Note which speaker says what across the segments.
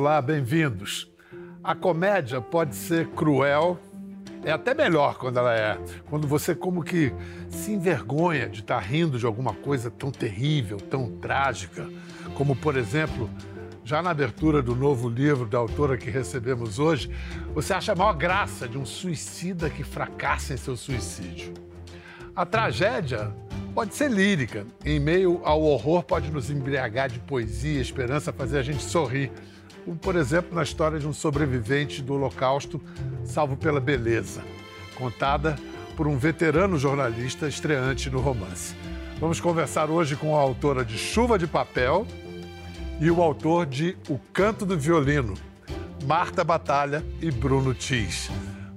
Speaker 1: Olá, bem-vindos. A comédia pode ser cruel, é até melhor quando ela é. Quando você como que se envergonha de estar rindo de alguma coisa tão terrível, tão trágica, como por exemplo, já na abertura do novo livro da autora que recebemos hoje, você acha a maior graça de um suicida que fracassa em seu suicídio. A tragédia pode ser lírica. Em meio ao horror, pode nos embriagar de poesia, esperança, fazer a gente sorrir. Como, por exemplo, na história de um sobrevivente do Holocausto, salvo pela beleza, contada por um veterano jornalista estreante no romance. Vamos conversar hoje com a autora de Chuva de Papel e o autor de O Canto do Violino, Marta Batalha e Bruno Tis.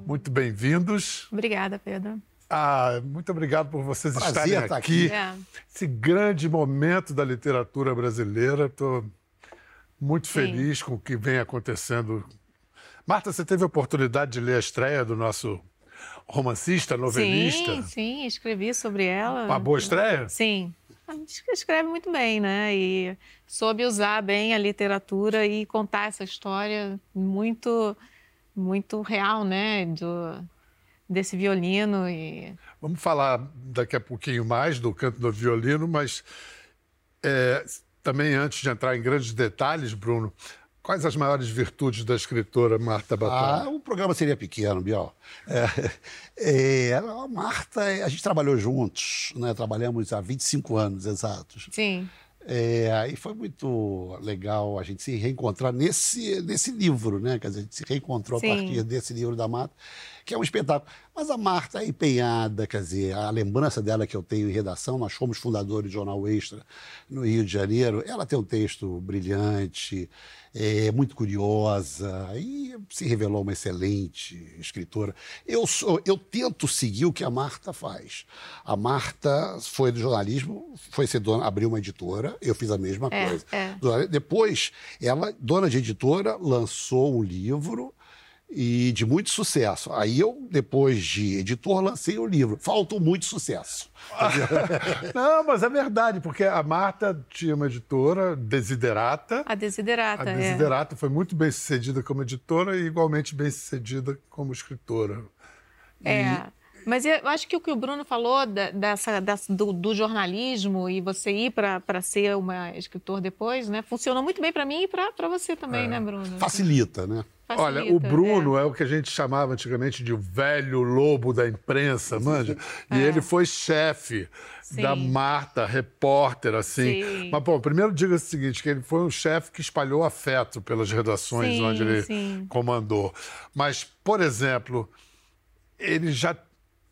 Speaker 1: Muito bem-vindos.
Speaker 2: Obrigada, Pedro.
Speaker 1: Ah, muito obrigado por vocês
Speaker 3: Prazer
Speaker 1: estarem
Speaker 3: estar
Speaker 1: aqui.
Speaker 3: aqui.
Speaker 2: É.
Speaker 1: Esse grande momento da literatura brasileira. Estou muito
Speaker 2: Sim.
Speaker 1: feliz com o que vem acontecendo. Marta, você teve a oportunidade de ler a estreia do nosso romancista, novelista?
Speaker 2: Sim, sim, escrevi sobre ela.
Speaker 1: Uma boa estreia?
Speaker 2: Sim. A gente escreve muito bem, né? E soube usar bem a literatura e contar essa história muito, muito real, né? Do, desse violino e
Speaker 1: Vamos falar daqui a pouquinho mais do canto do violino, mas é, também antes de entrar em grandes detalhes, Bruno, quais as maiores virtudes da escritora Marta
Speaker 3: Ah,
Speaker 1: Batalha?
Speaker 3: o programa seria pequeno, Biel. É, é, a Marta, a gente trabalhou juntos, né? trabalhamos há 25 anos exatos.
Speaker 2: sim,
Speaker 3: É, e foi muito legal a gente se reencontrar nesse, nesse livro, né? Quer dizer, a gente se reencontrou
Speaker 2: Sim.
Speaker 3: a partir desse livro da Marta, que é um espetáculo. Mas a Marta é empenhada, quer dizer, a lembrança dela que eu tenho em redação, nós fomos fundadores do Jornal Extra no Rio de Janeiro. Ela tem um texto brilhante, é muito curiosa e se revelou uma excelente escritora. Eu, sou, eu tento seguir o que a Marta faz. A Marta foi do jornalismo, foi ser dona, abriu uma editora, eu fiz a mesma
Speaker 2: É,
Speaker 3: coisa.
Speaker 2: é.
Speaker 3: Depois, ela, dona de editora, lançou um livro e de muito sucesso. Aí eu, depois de editor, lancei o livro. Faltou muito sucesso.
Speaker 1: Não, mas é verdade, porque a Marta tinha uma editora, Desiderata.
Speaker 2: a Desiderata.
Speaker 1: A
Speaker 2: é.
Speaker 1: Desiderata foi muito bem sucedida como editora e igualmente bem sucedida como escritora.
Speaker 2: É. Mas eu acho que o que o Bruno falou da- dessa, dessa- do, do jornalismo e você ir para ser uma escritor depois, né? Funcionou muito bem para mim e para você também, né, Bruno?
Speaker 3: Facilita, né?
Speaker 1: Olha,
Speaker 2: Facilita,
Speaker 1: o Bruno é. o que a gente chamava antigamente de velho lobo da imprensa, manja? E ele foi chefe da
Speaker 2: É.
Speaker 1: Marta, repórter, assim.
Speaker 2: Sim.
Speaker 1: Mas, bom, primeiro diga o seguinte, que ele foi um chefe que espalhou afeto pelas redações
Speaker 2: Sim,
Speaker 1: onde ele comandou. Mas, por exemplo, ele já...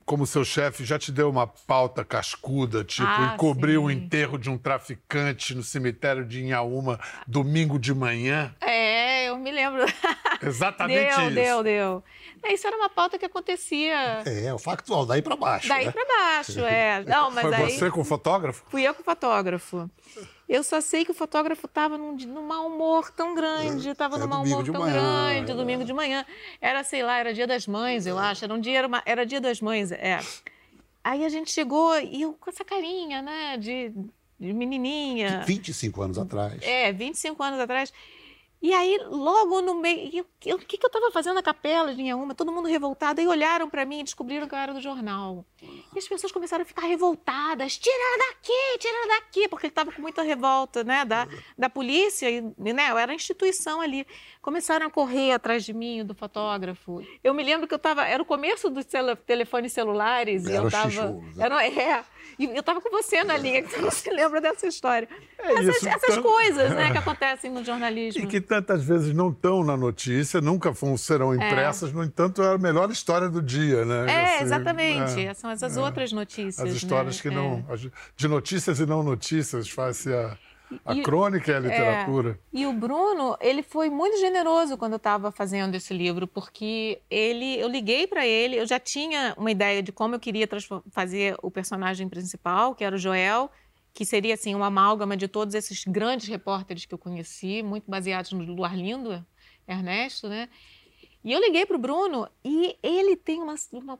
Speaker 1: Como seu chefe, já te deu uma pauta cascuda, tipo,
Speaker 2: Ah,
Speaker 1: encobriu o enterro de um traficante no cemitério de Inhaúma domingo de manhã?
Speaker 2: É, eu me lembro.
Speaker 1: Exatamente
Speaker 2: deu,
Speaker 1: isso.
Speaker 2: deu, deu. É, Isso era uma pauta que acontecia
Speaker 3: É, o factual, daí para baixo.
Speaker 2: daí
Speaker 3: né?
Speaker 2: para baixo, é. Não, mas
Speaker 1: Foi
Speaker 2: aí
Speaker 1: você com o fotógrafo?
Speaker 2: fui eu com o fotógrafo. Eu só sei que o fotógrafo estava num, num mau humor tão grande, estava
Speaker 3: É
Speaker 2: num mau humor tão
Speaker 3: manhã,
Speaker 2: grande,
Speaker 3: é.
Speaker 2: domingo de manhã. Era, sei lá, era dia das mães, eu acho. Era um dia, era, uma- era dia das mães, é. Aí a gente chegou e eu com essa carinha, né, de, de menininha.
Speaker 3: 25 anos atrás.
Speaker 2: É, 25 anos atrás. E aí, logo no meio. e eu- eu- O que, que eu estava fazendo na capela de Inhaúma? Todo mundo revoltado. Aí olharam para mim e descobriram que eu era do jornal. E as pessoas começaram a ficar revoltadas. Tira daqui, tira daqui. Porque estava com muita revolta né, da, da polícia. E, né, eu era a instituição ali. Começaram a correr atrás de mim, do fotógrafo. Eu me lembro que eu estava. Era o começo dos telefones celulares. e
Speaker 3: Era
Speaker 2: eu
Speaker 3: o
Speaker 2: estava.
Speaker 3: X1, né?
Speaker 2: Era, é. E eu estava com você na linha, que você não se lembra dessa história. essas
Speaker 1: É isso,
Speaker 2: essas
Speaker 1: então-
Speaker 2: coisas né, que acontecem no jornalismo.
Speaker 1: E que tantas vezes não estão na notícia, nunca vão, serão impressas, no entanto, é a melhor história do dia, né?
Speaker 2: É,
Speaker 1: Assim,
Speaker 2: exatamente.
Speaker 1: é,
Speaker 2: São essas outras notícias.
Speaker 1: as histórias
Speaker 2: né?
Speaker 1: que
Speaker 2: É.
Speaker 1: não. as- De notícias e não notícias, faz-se a, a
Speaker 2: E-
Speaker 1: crônica e a literatura.
Speaker 2: E o Bruno, ele foi muito generoso quando eu estava fazendo esse livro, porque ele, eu liguei para ele, eu já tinha uma ideia de como eu queria fazer o personagem principal, que era o Joel, que seria assim uma amálgama de todos esses grandes repórteres que eu conheci, muito baseados no do Arlindo Ernesto, né? E eu liguei para o Bruno e ele tem uma, uma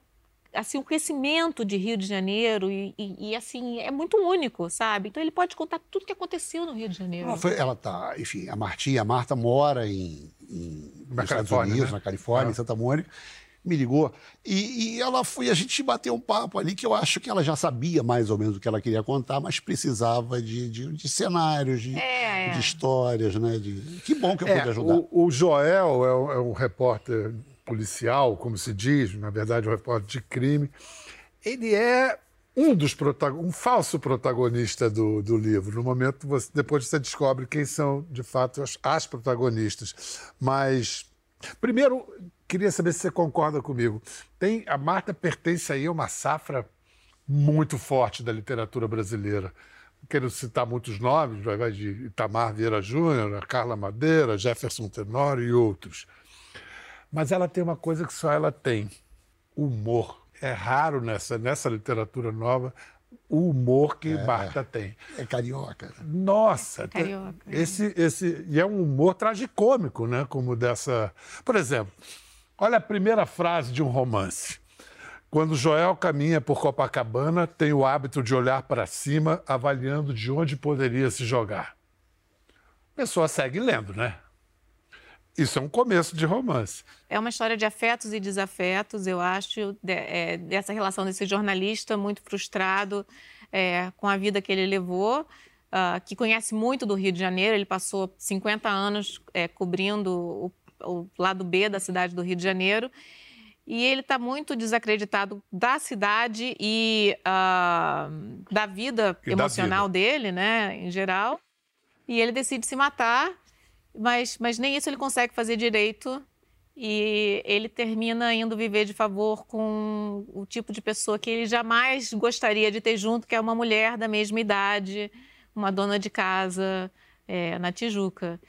Speaker 2: assim o conhecimento de Rio de Janeiro e, e, e, assim é muito único, sabe? Então ele pode contar tudo que aconteceu no Rio de Janeiro.
Speaker 3: Ela, foi, ela tá, enfim, a Martinha, a Marta mora em, em nos Estados Unidos, né? na Califórnia, é. em Santa Mônica me ligou. E, e, ela foi, a gente bateu um papo ali que eu acho que ela já sabia mais ou menos o que ela queria contar, mas precisava de, de, de cenários, de, é, é. de, histórias, né? De... Que bom que eu é, pude ajudar.
Speaker 1: O, o Joel é um, é um, repórter policial, como se diz, na verdade, um repórter de crime. Ele é um dos protagonistas, um falso protagonista do, do livro. No momento, você, depois você descobre quem são, de fato, as, as protagonistas. Mas, primeiro, Queria saber se você concorda comigo. Tem, a Marta pertence aí a uma safra muito forte da literatura brasileira. Quero citar muitos nomes, vai de Itamar Vieira Júnior, Carla Madeira, Jefferson Tenório e outros. Mas ela tem uma coisa que só ela tem: humor. É raro nessa, nessa literatura nova o humor que é, Marta tem.
Speaker 3: É carioca.
Speaker 1: Nossa, é carioca. Esse, esse, e é um humor tragicômico, né? Como dessa. Por exemplo, Olha a primeira frase de um romance. Quando Joel caminha por Copacabana, tem o hábito de olhar para cima, avaliando de onde poderia se jogar. A pessoa segue lendo, né? Isso é um começo de romance.
Speaker 2: É uma história de afetos e desafetos, eu acho, de, é, dessa relação desse jornalista muito frustrado é, com a vida que ele levou, uh, que conhece muito do Rio de Janeiro. Ele passou 50 anos é, cobrindo o o lado B da cidade do Rio de Janeiro. E ele está muito desacreditado da cidade e uh, da vida e emocional da vida. dele, né, em geral. E ele decide se matar, mas, mas nem isso ele consegue fazer direito. E ele termina indo viver de favor com o tipo de pessoa que ele jamais gostaria de ter junto, que é uma mulher da mesma idade, uma dona de casa é, na Tijuca.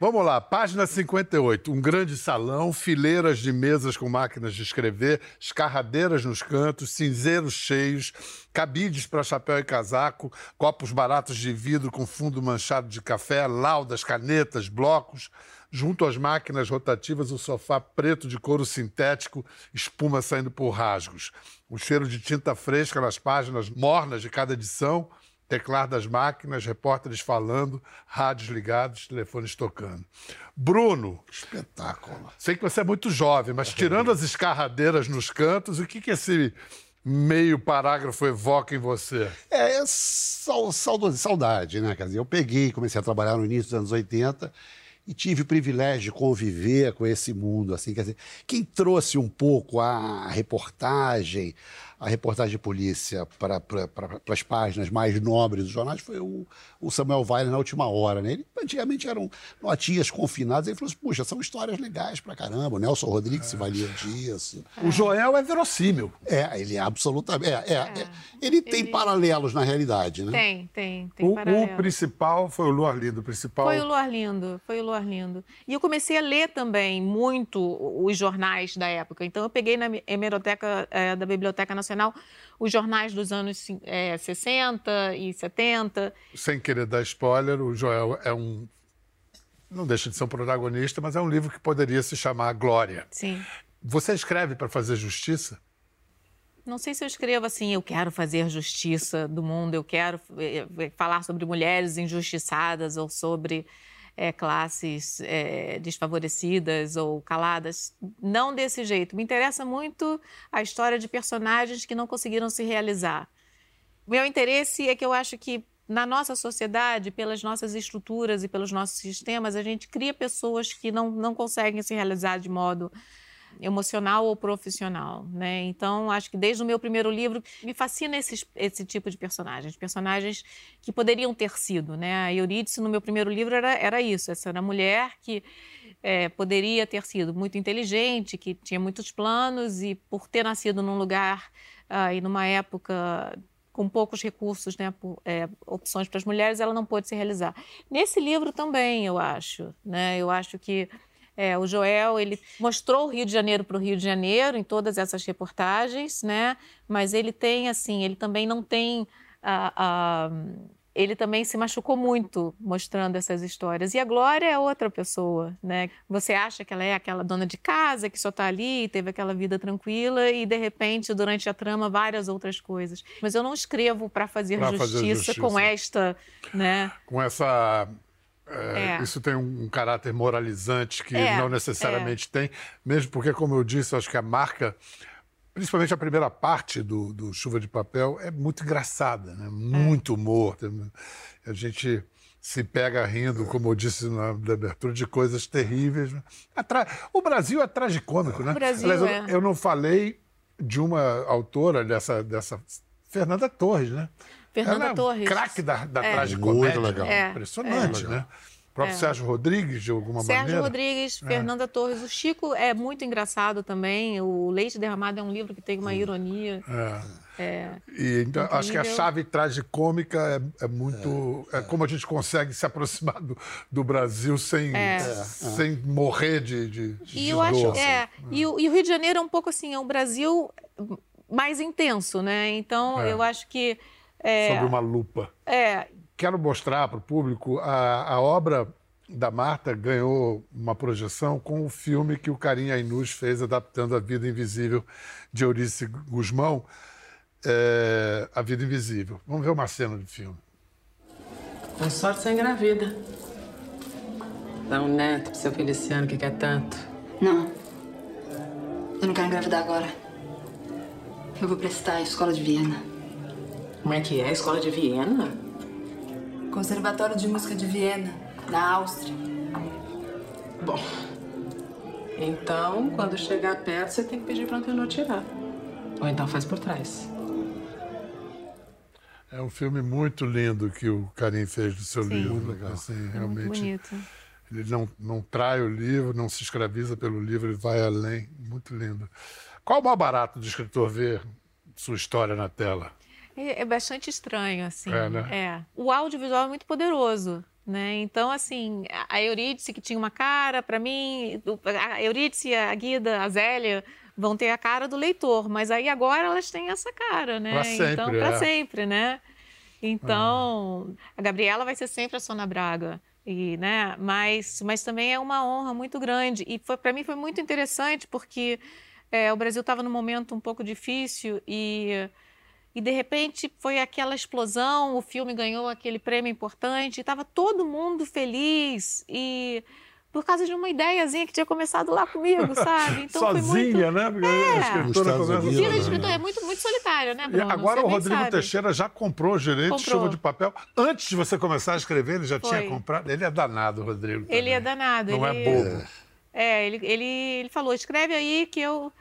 Speaker 1: Vamos lá, página 58. Um grande salão, fileiras de mesas com máquinas de escrever, escarradeiras nos cantos, cinzeiros cheios, cabides para chapéu e casaco, copos baratos de vidro com fundo manchado de café, laudas, canetas, blocos. Junto às máquinas rotativas, o sofá preto de couro sintético, espuma saindo por rasgos. O cheiro de tinta fresca nas páginas mornas de cada edição teclar das máquinas, repórteres falando, rádios ligados, telefones tocando. Bruno.
Speaker 3: Espetáculo.
Speaker 1: Sei que você é muito jovem, mas tirando as escarradeiras nos cantos, o que, que esse meio parágrafo evoca em você?
Speaker 3: É, é saudade, né? Quer dizer, eu peguei, comecei a trabalhar no início dos anos 80 e tive o privilégio de conviver com esse mundo, assim, quer dizer, quem trouxe um pouco a reportagem, a reportagem de polícia para pra, pra, as páginas mais nobres dos jornais foi o, o Samuel Weiler na última hora. Né? Ele, antigamente eram notinhas confinadas. Ele falou assim: puxa, são histórias legais pra caramba. O Nelson Rodrigues é. se valia disso.
Speaker 1: O Joel é verossímil.
Speaker 3: É, ele é absolutamente. É, é, é. Ele tem ele... paralelos na realidade, né?
Speaker 2: Tem, tem. tem
Speaker 1: o, o, principal foi o Luar Lindo. O principal...
Speaker 2: Foi o Luar Lindo, foi o Luar Lindo. E eu comecei a ler também muito os jornais da época. Então eu peguei na hemeroteca é, da Biblioteca Nacional Nacional, os jornais dos anos é, 60 e 70.
Speaker 1: Sem querer dar spoiler, o Joel é um. Não deixa de ser um protagonista, mas é um livro que poderia se chamar Glória.
Speaker 2: Sim.
Speaker 1: Você escreve para fazer justiça?
Speaker 2: Não sei se eu escrevo assim, eu quero fazer justiça do mundo, eu quero eh, eh, falar sobre mulheres injustiçadas ou sobre é, classes é, desfavorecidas ou caladas. Não desse jeito. Me interessa muito a história de personagens que não conseguiram se realizar. Meu interesse é que eu acho que na nossa sociedade, pelas nossas estruturas e pelos nossos sistemas, a gente cria pessoas que não, não conseguem se realizar de modo emocional ou profissional, né? Então, acho que desde o meu primeiro livro me fascina esse, tipo de personagens, personagens que poderiam ter sido, né? A Eurídice no meu primeiro livro era, era isso, essa era mulher que é, poderia ter sido muito inteligente, que tinha muitos planos e por ter nascido num lugar uh, e numa época com poucos recursos, né, por, é, opções para as mulheres, ela não pôde se realizar. Nesse livro também, eu acho, né? Eu acho que é, o Joel, ele mostrou o Rio de Janeiro para o Rio de Janeiro em todas essas reportagens, né? Mas ele tem, assim, ele também não tem a, a, ele também se machucou muito mostrando essas histórias. E a Glória é outra pessoa, né? Você acha que ela é aquela dona de casa que só está ali, teve aquela vida tranquila e de repente durante a trama várias outras coisas. Mas eu não escrevo para fazer,
Speaker 1: fazer
Speaker 2: justiça. com esta, né?
Speaker 1: Com essa. É,
Speaker 2: É.
Speaker 1: Isso tem um, um caráter moralizante que
Speaker 2: É,
Speaker 1: não necessariamente tem, mesmo porque, como eu disse, eu acho que a marca, principalmente a primeira parte do, do Chuva de Papel, é muito engraçada, né? muito humor. tem- A gente se pega rindo, como eu disse na, na abertura, de coisas terríveis. né? Atra- O Brasil é tragicômico, né?
Speaker 2: O Brasil
Speaker 1: Aliás, eu-
Speaker 2: é.
Speaker 1: eu não falei de uma autora dessa, dessa Fernanda Torres, né?
Speaker 2: Fernanda
Speaker 1: Ela é um
Speaker 2: Torres.
Speaker 1: craque da, da
Speaker 2: É.
Speaker 1: tragicomédia.
Speaker 3: Muito legal.
Speaker 2: É,
Speaker 1: Impressionante,
Speaker 3: é.
Speaker 1: né? O próprio Sérgio Rodrigues, de alguma
Speaker 2: Sérgio
Speaker 1: maneira.
Speaker 2: Rodrigues, Fernanda Torres. O Chico é muito engraçado também. O Leite Derramado é um livro que tem uma ironia.
Speaker 1: É. E então, acho que a chave tragicômica é, é muito. É, como a gente consegue se aproximar do, do Brasil sem, sem morrer de, de, de
Speaker 2: E eu acho,
Speaker 1: dor.
Speaker 2: é, e o, e o Rio de Janeiro é um pouco assim, é um Brasil mais intenso, né? Então,
Speaker 1: É.
Speaker 2: eu acho que é,
Speaker 1: Sobre uma lupa.
Speaker 2: é,
Speaker 1: Quero mostrar para o público a, a obra da Marta ganhou uma projeção com o filme que o Karim Ainus fez adaptando A Vida Invisível de Eurice Guzmão, é, A Vida Invisível. Vamos ver uma cena do filme.
Speaker 4: Com sorte você engravida. Dá um neto pro seu Feliciano que quer tanto.
Speaker 5: Não. Eu não quero engravidar agora. Eu vou prestar a escola de Viena.
Speaker 4: Como é que é? Escola de Viena?
Speaker 5: Conservatório de Música de Viena, na Áustria.
Speaker 4: Bom. Então, quando chegar perto, você tem que pedir pra Antenor tirar. Ou então faz por trás.
Speaker 1: É um filme muito lindo que o Karim fez do seu
Speaker 2: Sim.
Speaker 1: livro.
Speaker 2: Muito
Speaker 3: legal.
Speaker 1: Assim,
Speaker 2: é muito
Speaker 1: realmente,
Speaker 2: bonito.
Speaker 1: ele não, não trai o livro, não se escraviza pelo livro, ele vai além. Muito lindo. Qual o mais barato do escritor ver sua história na tela?
Speaker 2: É, é bastante estranho, assim.
Speaker 1: É, né?
Speaker 2: É. O audiovisual é muito poderoso. Né? Então, assim, a- Eurídice, que tinha uma cara, para mim, a Eurídice, a Guida, a Zélia vão ter a cara do leitor, mas aí agora elas têm essa cara, né?
Speaker 1: Pra sempre,
Speaker 2: então,
Speaker 1: é.
Speaker 2: para sempre, né? Então, a Gabriela vai ser sempre a Sônia Braga. E, né, mas, mas também é uma honra muito grande. E para mim foi muito interessante porque é, o Brasil estava num momento um pouco difícil e, e de repente foi aquela explosão, o filme ganhou aquele prêmio importante, estava todo mundo feliz e por causa de uma ideiazinha que tinha começado lá comigo, sabe? Então foi muito...
Speaker 1: Sozinha, né? Porque a
Speaker 3: Nos
Speaker 1: escritora começa
Speaker 3: Unidos,
Speaker 2: Vida de
Speaker 3: né?
Speaker 2: escritor é muito, muito solitário, né,
Speaker 1: E
Speaker 2: Bruno?
Speaker 1: agora
Speaker 2: Você
Speaker 1: o Rodrigo
Speaker 2: sabe.
Speaker 1: Teixeira já comprou os direitos de chuva de papel. Antes de você começar a escrever, ele já
Speaker 2: Foi.
Speaker 1: tinha comprado. Ele é danado, Rodrigo.
Speaker 2: Ele é
Speaker 1: também.
Speaker 2: danado.
Speaker 1: Não
Speaker 2: ele...
Speaker 1: é bobo.
Speaker 2: É, ele, ele, ele falou, escreve aí que eu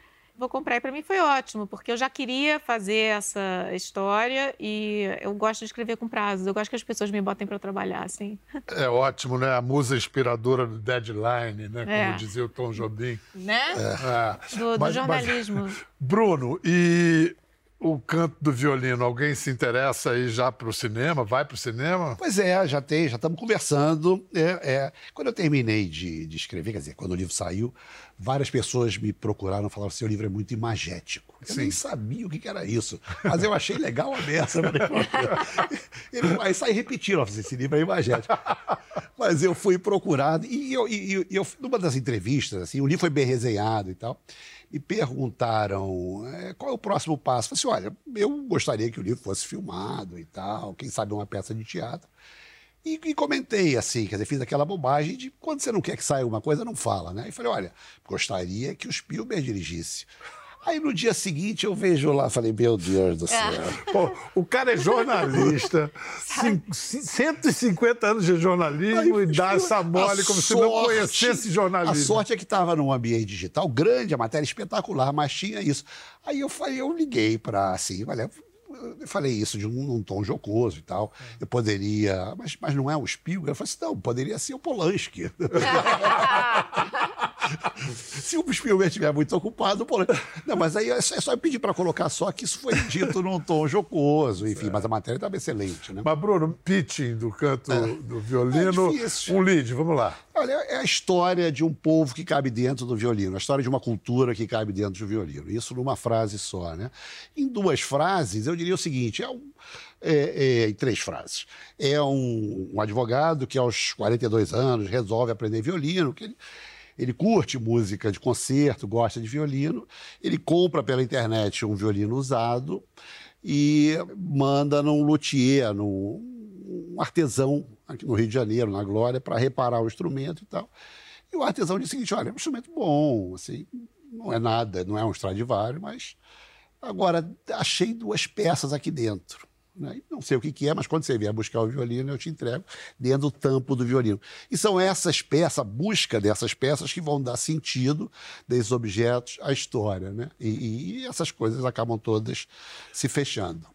Speaker 2: vou comprar. E para mim foi ótimo, porque eu já queria fazer essa história e eu gosto de escrever com prazos. Eu gosto que as pessoas me botem para trabalhar, assim.
Speaker 1: É ótimo, né? A musa inspiradora do Deadline, né? Como
Speaker 2: É.
Speaker 1: dizia o Tom Jobim.
Speaker 2: Né?
Speaker 1: É.
Speaker 2: Do, do
Speaker 1: Mas- mas-
Speaker 2: jornalismo.
Speaker 1: Bruno, e o canto do violino, alguém se interessa aí já para o cinema? Vai para o cinema?
Speaker 3: Pois é, já tem, já estamos conversando. É, é. Quando eu terminei de, de escrever, quer dizer, quando o livro saiu, várias pessoas me procuraram e falaram assim: o livro é muito imagético. Eu nem sabia o que que era isso, mas eu achei legal a beça. Aí saí repetindo, esse livro é imagético. Mas eu fui procurado e eu, e eu numa das entrevistas, assim, o livro foi bem resenhado e tal, me perguntaram é, qual é o próximo passo. Falei assim, olha, eu gostaria que o livro fosse filmado e tal, quem sabe uma peça de teatro. E, e comentei assim, quer dizer, fiz aquela bobagem de quando você não quer que saia alguma coisa, não fala, né? E falei, olha, gostaria que o Spielberg dirigisse. Aí no dia seguinte eu vejo lá, falei, meu Deus do céu.
Speaker 1: Pô, o cara é jornalista, cin- cin- 150 anos de jornalismo
Speaker 3: Aí,
Speaker 1: e dá essa mole como se não
Speaker 3: sorte-
Speaker 1: conhecesse jornalismo.
Speaker 3: A sorte é que estava num ambiente digital grande, a matéria espetacular, mas tinha isso. Aí eu falei, eu liguei para assim, olha, eu falei isso de um, num tom jocoso e tal. Eu poderia, mas, mas não é o Spielberg? Eu falei assim, não, poderia ser o Polanski. Se o Spielberg estiver muito ocupado, Polanski. Não, mas aí é só, é só eu pedir para colocar só que isso foi dito num tom jocoso, enfim, mas a matéria estava excelente, né?
Speaker 1: Mas, Bruno, pitching do canto do violino,
Speaker 3: É
Speaker 1: um lead, vamos lá.
Speaker 3: Olha, é a história de um povo que cabe dentro do violino, a história de uma cultura que cabe dentro do violino. Isso numa frase só, né? Em duas frases, eu diria o seguinte: é um- é, é, em três frases. É um, um, advogado que, aos 42 anos, resolve aprender violino, que ele, ele curte música de concerto, gosta de violino, ele compra pela internet um violino usado e manda num luthier, num um artesão aqui no Rio de Janeiro, na Glória, para reparar o instrumento e tal. E o artesão disse o seguinte: olha, é um instrumento bom, assim, não é nada, não é um Stradivarius, mas agora achei duas peças aqui dentro. Né? Não sei o que, que, é, mas quando você vier buscar o violino, eu te entrego dentro do tampo do violino. E são essas peças, a busca dessas peças, que vão dar sentido desses objetos à história. Né? E, e essas coisas acabam todas se fechando.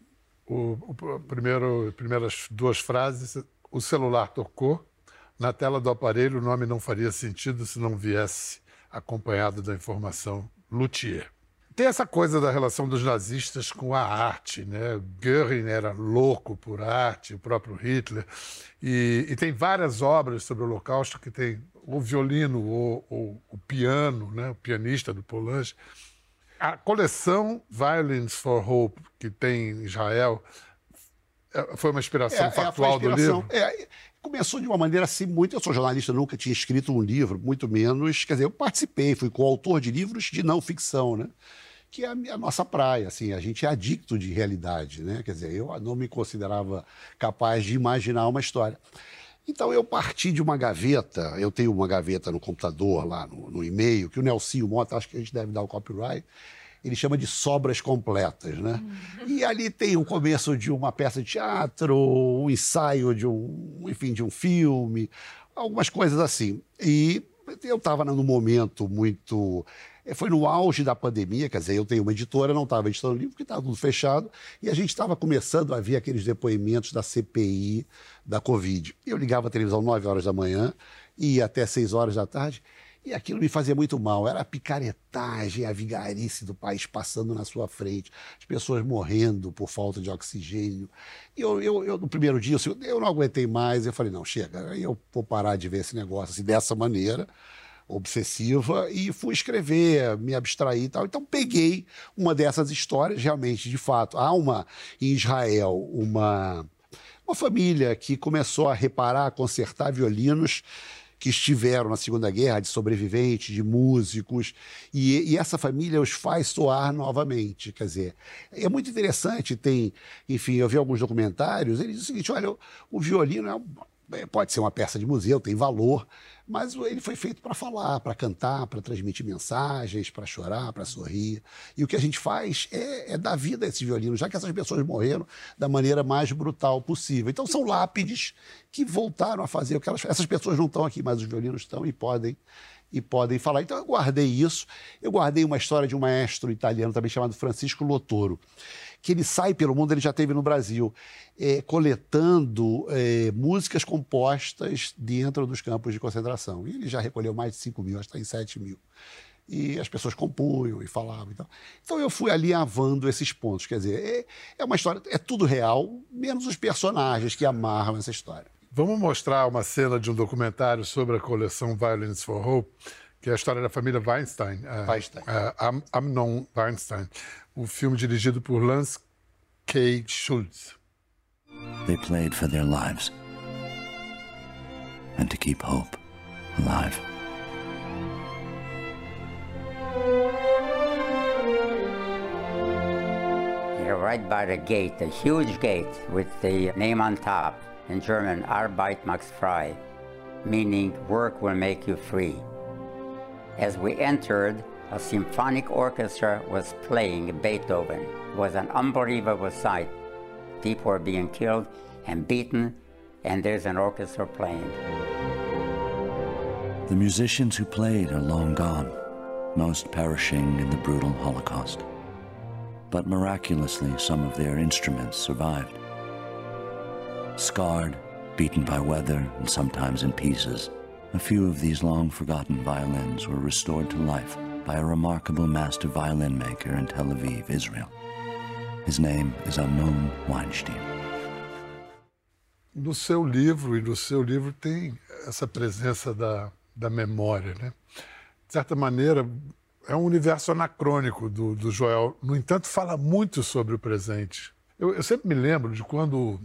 Speaker 1: O, o primeiro, primeiras duas frases, o celular tocou, na tela do aparelho o nome não faria sentido se não viesse acompanhado da informação luthier. Tem essa coisa da relação dos nazistas com a arte, né? Goering era louco por arte, o próprio Hitler, e, e tem várias obras sobre o Holocausto que tem o violino ou, ou o piano, né? O pianista do Polanyi. A coleção Violins for Hope que tem em Israel é, foi uma inspiração é, factual é, inspiração. do livro.
Speaker 3: É, começou de uma maneira assim muito. Eu sou jornalista, nunca tinha escrito um livro, muito menos. Quer dizer, eu participei, fui coautor de livros de não ficção, né? Que é a, nossa praia, assim, a gente é adicto de realidade, né? Quer dizer, eu não me considerava capaz de imaginar uma história. Então eu parti de uma gaveta, eu tenho uma gaveta no computador lá, no, no e-mail, que o Nelsinho Mota, acho que a gente deve dar o copyright, ele chama de sobras completas, né? Uhum. E ali tem o começo de uma peça de teatro, um ensaio de um, enfim, de um filme, algumas coisas assim. E eu estava num momento muito foi no auge da pandemia, quer dizer, eu tenho uma editora, não estava editando livro, porque estava tudo fechado, e a gente estava começando a ver aqueles depoimentos da CPI da Covid. Eu ligava a televisão 9 horas da manhã, ia até 6 horas da tarde, e aquilo me fazia muito mal. Era a picaretagem, a vigarice do país passando na sua frente, as pessoas morrendo por falta de oxigênio. E eu, eu, eu no primeiro dia, eu, eu não aguentei mais, eu falei, não, chega, eu vou parar de ver esse negócio assim, dessa maneira obsessiva e fui escrever, me abstrair e tal. Então peguei uma dessas histórias, realmente, de fato. Há uma em Israel, uma, uma família que começou a reparar, a consertar violinos que estiveram na Segunda Guerra, de sobreviventes, de músicos, e, e, essa família os faz soar novamente. Quer dizer, é muito interessante, tem, enfim, eu vi alguns documentários, ele diz o seguinte, olha, o, o violino é, pode ser uma peça de museu, tem valor, mas ele foi feito para falar, para cantar, para transmitir mensagens, para chorar, para sorrir. E o que a gente faz é, é dar vida a esse violino, já que essas pessoas morreram da maneira mais brutal possível. Então são lápides que voltaram a fazer o que elas. Essas pessoas não estão aqui, mas os violinos estão e podem e podem falar. Então eu guardei isso. Eu guardei uma história de um maestro italiano também chamado Francisco Lotoro que ele sai pelo mundo, ele já teve no Brasil, é, coletando é, músicas compostas dentro dos campos de concentração. E ele já recolheu mais de 5 mil, acho que está em 7 mil. E as pessoas compunham e falavam. Então, então eu fui alinhavando esses pontos. Quer dizer, é, é uma história, é tudo real, menos os personagens que amarram essa história.
Speaker 1: Vamos mostrar uma cena de um documentário sobre a coleção Violence for Hope, história da família Weinstein,
Speaker 3: Weinstein.
Speaker 1: Uh, Amnon Weinstein, o filme dirigido por Lance K. Schultz.
Speaker 6: They played for their lives and to keep hope alive.
Speaker 7: You're right by the gate, a huge gate with the name on top. In German, Arbeit macht frei, meaning work will make you free. As we entered, a symphonic orchestra was playing Beethoven. It was an unbelievable sight. People were being killed and beaten, and there's an orchestra playing.
Speaker 6: The musicians who played are long gone, most perishing in the brutal Holocaust. But miraculously, some of their instruments survived. Scarred, beaten by weather, and sometimes in pieces, a few of these long forgotten violins were restored to life by a remarkable master violin maker in Tel Aviv, Israel. His name is unknown Weinstein.
Speaker 1: No seu livro e no seu livro tem essa presença da, da memória, né? De certa maneira, é um universo anacrônico do, do Joel. No entanto, fala muito sobre o presente. Eu, eu sempre me lembro de quando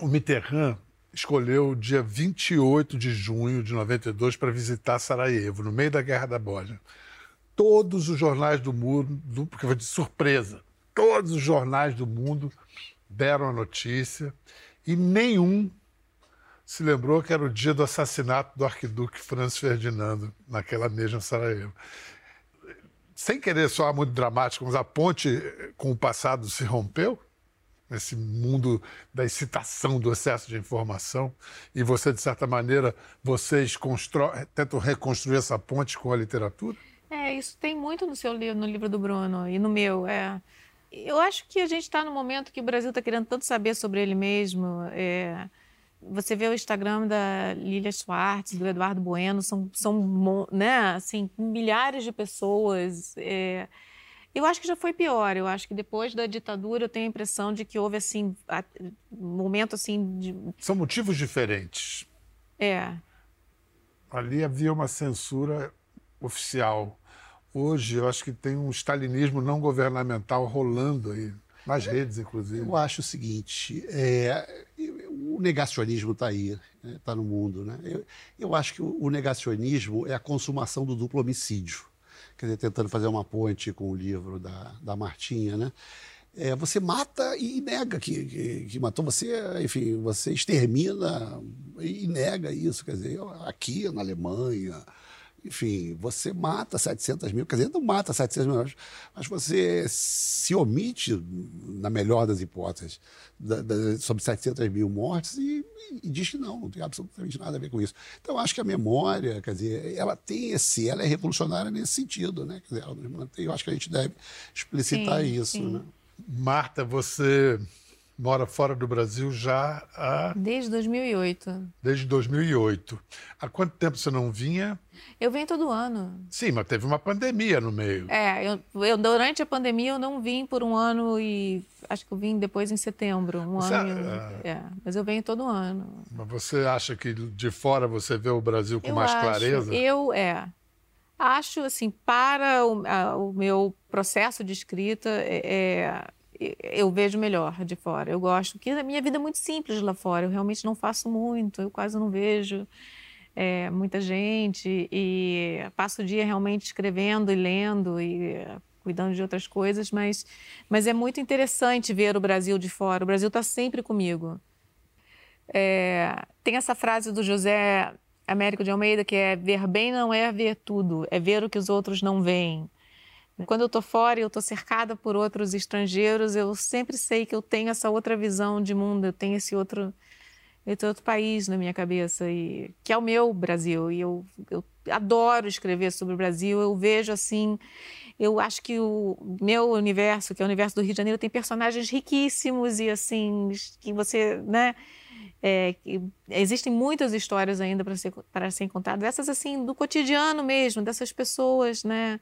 Speaker 1: o Mitterrand escolheu o dia 28 de junho de 92 para visitar Sarajevo, no meio da Guerra da Bósnia. Todos os jornais do mundo, porque foi de surpresa, todos os jornais do mundo deram a notícia e nenhum se lembrou que era o dia do assassinato do arquiduque Franz Ferdinando, naquela mesma Sarajevo. Sem querer soar muito dramático, mas a ponte com o passado se rompeu, nesse mundo da excitação, do excesso de informação, e você, de certa maneira, vocês tentam reconstruir essa ponte com a literatura?
Speaker 2: É, isso tem muito no seu livro, no livro do Bruno e no meu. É. Eu acho que a gente está no momento que o Brasil está querendo tanto saber sobre ele mesmo. É, você vê o Instagram da Lilia Schwartz, do Eduardo Bueno, são, são né, assim, milhares de pessoas. É, eu acho que já foi pior. Eu acho que depois da ditadura eu tenho a impressão de que houve assim um momento assim de...
Speaker 1: São motivos diferentes.
Speaker 2: É.
Speaker 1: Ali havia uma censura oficial. Hoje eu acho que tem um stalinismo não governamental rolando aí nas redes, inclusive.
Speaker 3: Eu acho o seguinte: é, o negacionismo está aí, está né, no mundo. Né? Eu, eu acho que o negacionismo é a consumação do duplo homicídio quer dizer, tentando fazer uma ponte com o livro da, da Martinha, né? É, você mata e nega que, que, que, matou. Você, enfim, você extermina e nega isso. Quer dizer, aqui na Alemanha, enfim, você mata 700 mil, quer dizer, não mata 700 mil, mas você se omite, na melhor das hipóteses, da, da, sobre 700 mil mortes e, e, diz que não, não tem absolutamente nada a ver com isso. Então, acho que a memória, quer dizer, ela tem esse, ela é revolucionária nesse sentido, né? Quer dizer, ela nos mantém, eu acho que a gente deve explicitar sim, isso, sim. né?
Speaker 1: Marta, você mora fora do Brasil já há.
Speaker 2: Desde 2008.
Speaker 1: Desde 2008. Há quanto tempo você não vinha?
Speaker 2: Eu venho todo ano.
Speaker 1: Sim, mas teve uma pandemia no meio.
Speaker 2: É, eu, eu durante a pandemia eu não vim por um ano e acho que eu vim depois em setembro, um você, ano. É... é, mas eu venho todo ano.
Speaker 1: Mas você acha que de fora você vê o Brasil com eu mais
Speaker 2: acho,
Speaker 1: clareza?
Speaker 2: Eu é. Acho assim para o, a, o meu processo de escrita é, é eu vejo melhor de fora. Eu gosto, porque a minha vida é muito simples lá fora. Eu realmente não faço muito, eu quase não vejo é, muita gente e passo o dia realmente escrevendo e lendo e cuidando de outras coisas, mas, mas é muito interessante ver o Brasil de fora. O Brasil está sempre comigo. É, tem essa frase do José Américo de Almeida que é: ver bem não é ver tudo, é ver o que os outros não veem. Quando eu estou fora e eu estou cercada por outros estrangeiros, eu sempre sei que eu tenho essa outra visão de mundo, eu tenho esse outro, esse outro país na minha cabeça, e, que é o meu Brasil. E eu, eu adoro escrever sobre o Brasil, eu vejo assim. Eu acho que o meu universo, que é o universo do Rio de Janeiro, tem personagens riquíssimos e assim, que você, né? É, existem muitas histórias ainda para ser, para ser contadas, essas assim, do cotidiano mesmo, dessas pessoas, né?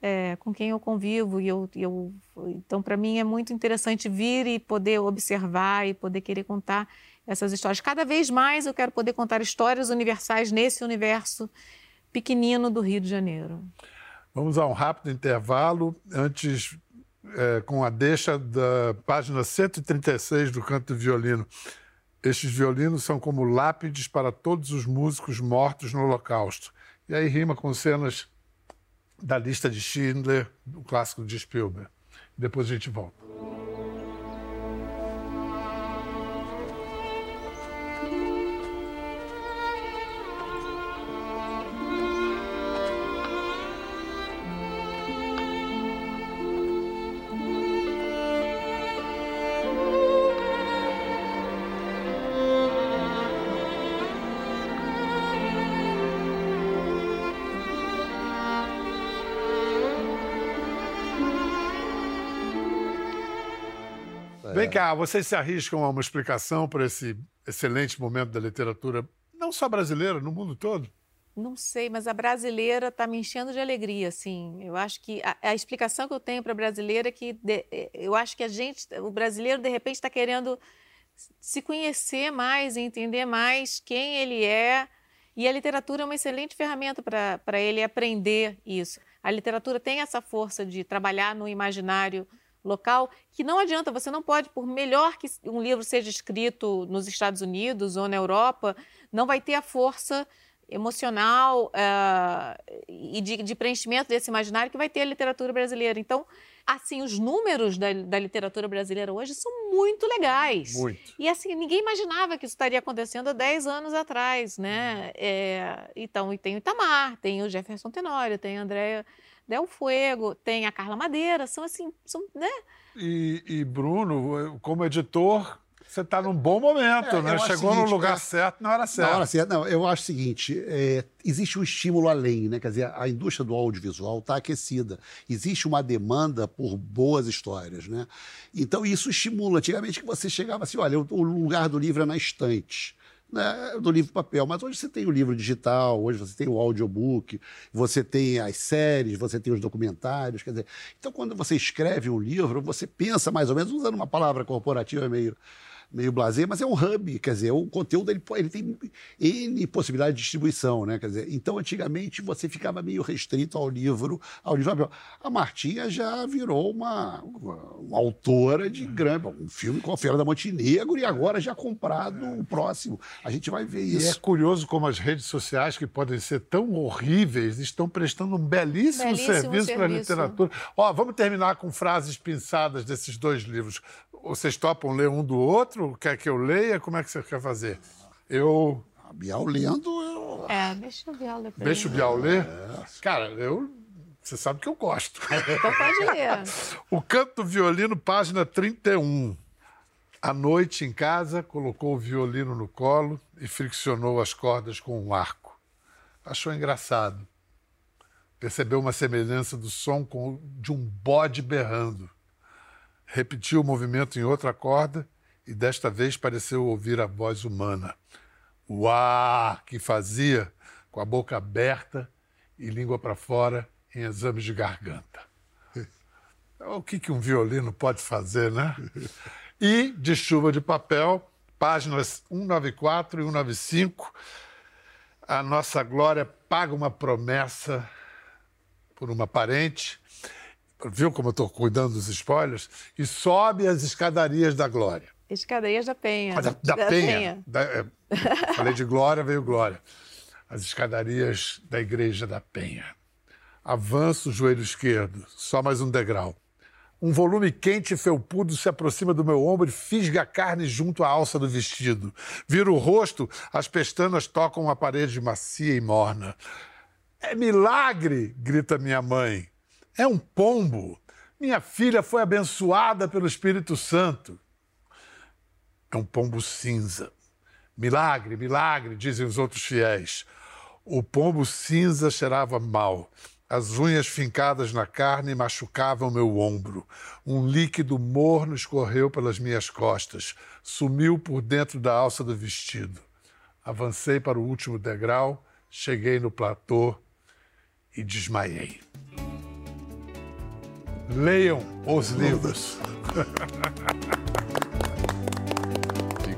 Speaker 2: É, com quem eu convivo. E eu, eu, então, para mim, é muito interessante vir e poder observar e poder querer contar essas histórias. Cada vez mais eu quero poder contar histórias universais nesse universo pequenino do Rio de Janeiro.
Speaker 1: Vamos a um rápido intervalo. Antes, é, com a deixa da página 136 do Canto do Violino. Estes violinos são como lápides para todos os músicos mortos no Holocausto. E aí rima com cenas da lista de Schindler, o clássico de Spielberg. Depois a gente volta. Vem cá, vocês se arriscam a uma explicação para esse excelente momento da literatura, não só brasileira, no mundo todo?
Speaker 2: Não sei, mas a brasileira está me enchendo de alegria, assim. Eu acho que a, a explicação que eu tenho para a brasileira é que de, é, eu acho que a gente, o brasileiro, de repente, está querendo se conhecer mais, entender mais quem ele é. E a literatura é uma excelente ferramenta para ele aprender isso. A literatura tem essa força de trabalhar no imaginário local, que não adianta, você não pode, por melhor que um livro seja escrito nos Estados Unidos ou na Europa, não vai ter a força emocional uh, e de, de, preenchimento desse imaginário que vai ter a literatura brasileira. Então, assim, os números da, da, literatura brasileira hoje são muito legais.
Speaker 1: Muito.
Speaker 2: E assim, ninguém imaginava que isso estaria acontecendo há 10 anos atrás, né? É, então, e tem o Itamar, tem o Jefferson Tenório, tem a Andréa Del Fuego, tem a Carla Madeira, são assim, são, né?
Speaker 1: E, e Bruno, como editor, você está num bom momento, é, né? Chegou seguinte, no lugar é, certo na hora certa.
Speaker 3: Na hora certa. Não, eu acho o seguinte: é, existe um estímulo além, né? Quer dizer, a indústria do audiovisual está aquecida. Existe uma demanda por boas histórias, né? Então isso estimula. Antigamente que você chegava assim, olha, o lugar do livro é na estante né, do livro papel. Mas hoje você tem o livro digital, hoje você tem o audiobook, você tem as séries, você tem os documentários. Quer dizer, então, quando você escreve um livro, você pensa mais ou menos, usando uma palavra corporativa meio meio blazer, mas é um hub, quer dizer, o conteúdo ele, ele tem N possibilidade de distribuição, né? Quer dizer, então antigamente você ficava meio restrito ao livro, ao livro. A Martinha já virou uma, uma, autora de grande, um filme com a Feira da Montenegro e agora já comprado o próximo. A gente vai ver isso.
Speaker 1: E é curioso como as redes sociais, que podem ser tão horríveis, estão prestando um belíssimo, belíssimo serviço, para a literatura. Ó, vamos terminar com frases pensadas desses dois livros. Vocês topam ler um do outro? Quer que eu leia? Como é que você quer fazer? Eu.
Speaker 3: A Bial lendo, eu.
Speaker 2: É, deixa o Bial ler.
Speaker 1: Deixa o Bial ler? É. Cara, eu. Você sabe que eu gosto.
Speaker 2: Então pode ler.
Speaker 1: o canto do violino, página 31. À noite, em casa, colocou o violino no colo e friccionou as cordas com um arco. Achou engraçado. Percebeu uma semelhança do som com de um bode berrando. Repetiu o movimento em outra corda e desta vez pareceu ouvir a voz humana. Uá! que fazia com a boca aberta e língua para fora em exames de garganta. O que, que um violino pode fazer, né? E de chuva de papel, páginas 194 e 195, a nossa Glória paga uma promessa por uma parente viu como eu estou cuidando dos spoilers? E sobe as escadarias da glória.
Speaker 2: Escadarias da Penha.
Speaker 1: Ah, da, da, da, Penha. Penha. Da, é, falei de glória, veio glória. As escadarias da igreja da Penha. Avanço o joelho esquerdo, só mais um degrau. Um volume quente e felpudo se aproxima do meu ombro e fisga a carne junto à alça do vestido. Viro o rosto, as pestanas tocam uma parede macia e morna. É milagre! grita minha mãe. É um pombo. Minha filha foi abençoada pelo Espírito Santo. É um pombo cinza. Milagre, milagre, dizem os outros fiéis. O pombo cinza cheirava mal. As unhas fincadas na carne machucavam meu ombro. Um líquido morno escorreu pelas minhas costas. Sumiu por dentro da alça do vestido. Avancei para o último degrau, cheguei no platô e desmaiei. Leiam os livros.